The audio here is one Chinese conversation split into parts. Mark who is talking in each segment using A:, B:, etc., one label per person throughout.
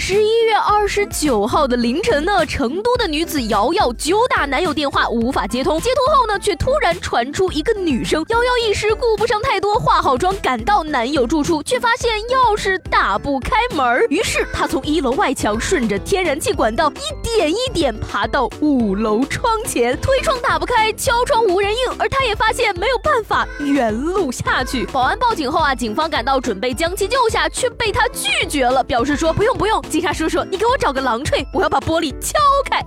A: 十一月二十九号的凌晨呢，成都的女子瑶瑶久打男友电话无法接通，接通后呢，却突然传出一个女声。瑶瑶一时顾不上太多，化好妆赶到男友住处，却发现钥匙打不开门于是她从一楼外墙顺着天然气管道一点一点爬到五楼窗前，推窗打不开，敲窗无人应，而她也发现没有办法原路下去。保安报警后啊，警方赶到准备将其救下，却被她拒绝了，表示说不用不用。警察叔叔，你给我找个榔锤，我要把玻璃敲开。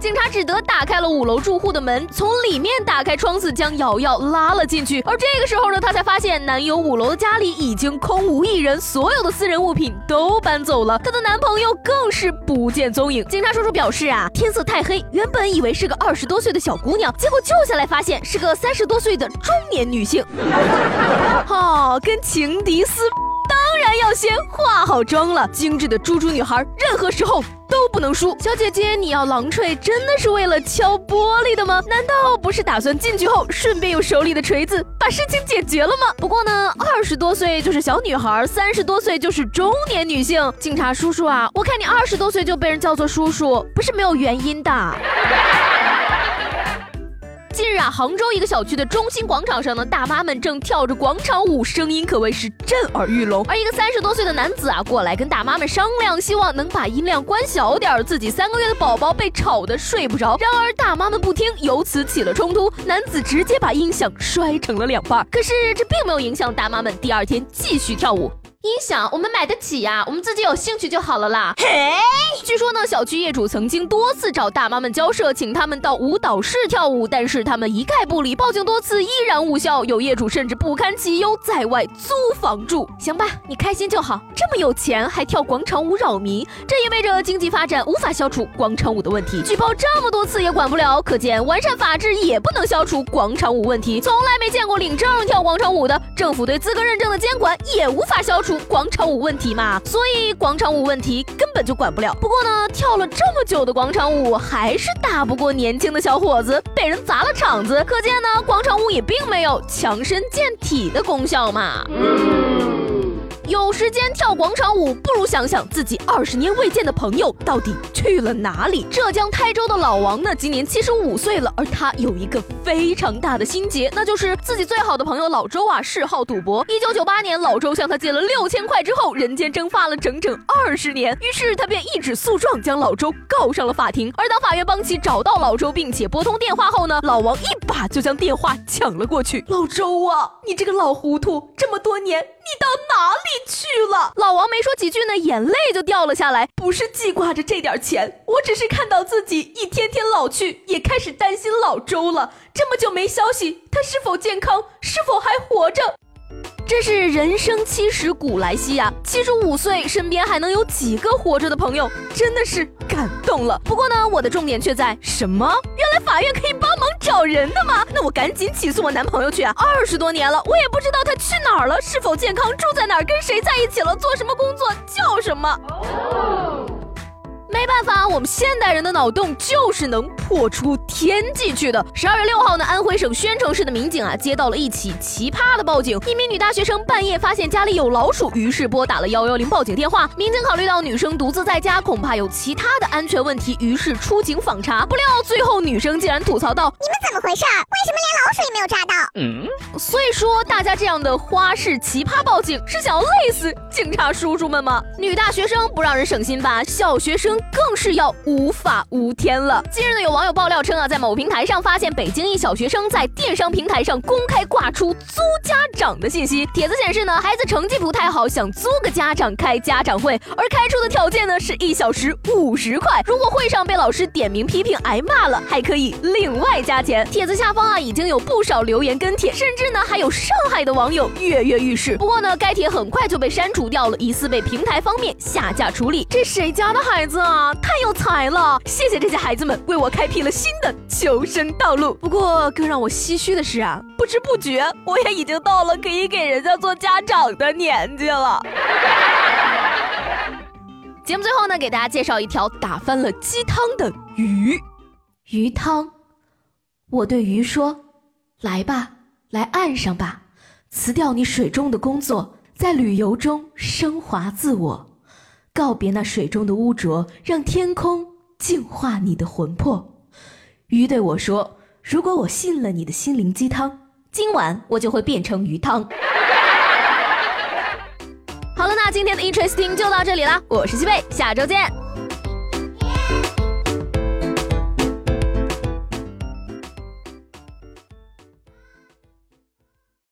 A: 警察只得打开了五楼住户的门，从里面打开窗子，将瑶瑶拉了进去。而这个时候呢，她才发现男友五楼的家里已经空无一人，所有的私人物品都搬走了，她的男朋友更是不见踪影。警察叔叔表示啊，天色太黑，原本以为是个二十多岁的小姑娘，结果救下来发现是个三十多岁的中年女性。哦，跟情敌撕。要先化好妆了，精致的猪猪女孩，任何时候都不能输。小姐姐，你要狼锤，真的是为了敲玻璃的吗？难道不是打算进去后顺便用手里的锤子把事情解决了吗？不过呢，二十多岁就是小女孩，三十多岁就是中年女性。警察叔叔啊，我看你二十多岁就被人叫做叔叔，不是没有原因的。近日啊，杭州一个小区的中心广场上呢，大妈们正跳着广场舞，声音可谓是震耳欲聋。而一个三十多岁的男子啊，过来跟大妈们商量，希望能把音量关小点儿，自己三个月的宝宝被吵得睡不着。然而大妈们不听，由此起了冲突，男子直接把音响摔成了两半。可是这并没有影响大妈们第二天继续跳舞。音响我们买得起呀，我们自己有兴趣就好了啦。嘿，据说呢，小区业主曾经多次找大妈们交涉，请他们到舞蹈室跳舞，但是他们一概不理，报警多次依然无效。有业主甚至不堪其忧，在外租房住。行吧，你开心就好，这么有钱还跳广场舞扰民，这意味着经济发展无法消除广场舞的问题。举报这么多次也管不了，可见完善法制也不能消除广场舞问题。从来没见过领证跳广场舞的，政府对资格认证的监管也无法消除。广场舞问题嘛，所以广场舞问题根本就管不了。不过过呢，跳了这么久的广场舞，还是打不过年轻的小伙子，被人砸了场子。可见呢，广场舞也并没有强身健体的功效嘛。有时间跳广场舞，不如想想自己二十年未见的朋友到底去了哪里。浙江台州的老王呢，今年七十五岁了，而他有一个非常大的心结，那就是自己最好的朋友老周啊，嗜好赌博。一九九八年，老周向他借了六千块之后，人间蒸发了整整二十年，于是他便一纸诉状将老周告上了法庭。而当法院帮其找到老周，并且拨通电话后呢，老王一把就将电话抢了过去。老周啊，你这个老糊涂，这么多年你到哪里？去了，老王没说几句呢，眼泪就掉了下来。不是记挂着这点钱，我只是看到自己一天天老去，也开始担心老周了。这么久没消息，他是否健康？是否还活着？真是人生七十古来稀呀，七十五岁身边还能有几个活着的朋友？真的是感动了。不过呢，我的重点却在什么？原来法院可以帮忙找人的吗？那我赶紧起诉我男朋友去啊！二十多年了，我也不知道他去哪儿了，是否健康，住在哪儿，跟谁在一起了，做什么工作，叫什么？没办法，我们现代人的脑洞就是能破出天际去的。十二月六号呢，安徽省宣城市的民警啊，接到了一起奇葩的报警。一名女大学生半夜发现家里有老鼠，于是拨打了幺幺零报警电话。民警考虑到女生独自在家，恐怕有其他的安全问题，于是出警访查。不料最后女生竟然吐槽道：“
B: 你们怎么回事？为什么连老鼠也没有抓到？”
A: 嗯，所以说大家这样的花式奇葩报警，是想要累死警察叔叔们吗？女大学生不让人省心吧？小学生。更更是要无法无天了。近日呢，有网友爆料称啊，在某平台上发现北京一小学生在电商平台上公开挂出租家长的信息。帖子显示呢，孩子成绩不太好，想租个家长开家长会，而开出的条件呢是一小时五十块。如果会上被老师点名批评挨骂了，还可以另外加钱。帖子下方啊已经有不少留言跟帖，甚至呢还有上海的网友跃跃欲试。不过呢，该帖很快就被删除掉了，疑似被平台方面下架处理。这谁家的孩子啊？太有才了！谢谢这些孩子们为我开辟了新的求生道路。不过更让我唏嘘的是啊，不知不觉我也已经到了可以给人家做家长的年纪了。节目最后呢，给大家介绍一条打翻了鸡汤的鱼。鱼汤，我对鱼说：“来吧，来岸上吧，辞掉你水中的工作，在旅游中升华自我。”告别那水中的污浊，让天空净化你的魂魄。鱼对我说：“如果我信了你的心灵鸡汤，今晚我就会变成鱼汤。”好了，那今天的 Interesting 就到这里了，我是西贝，下周见。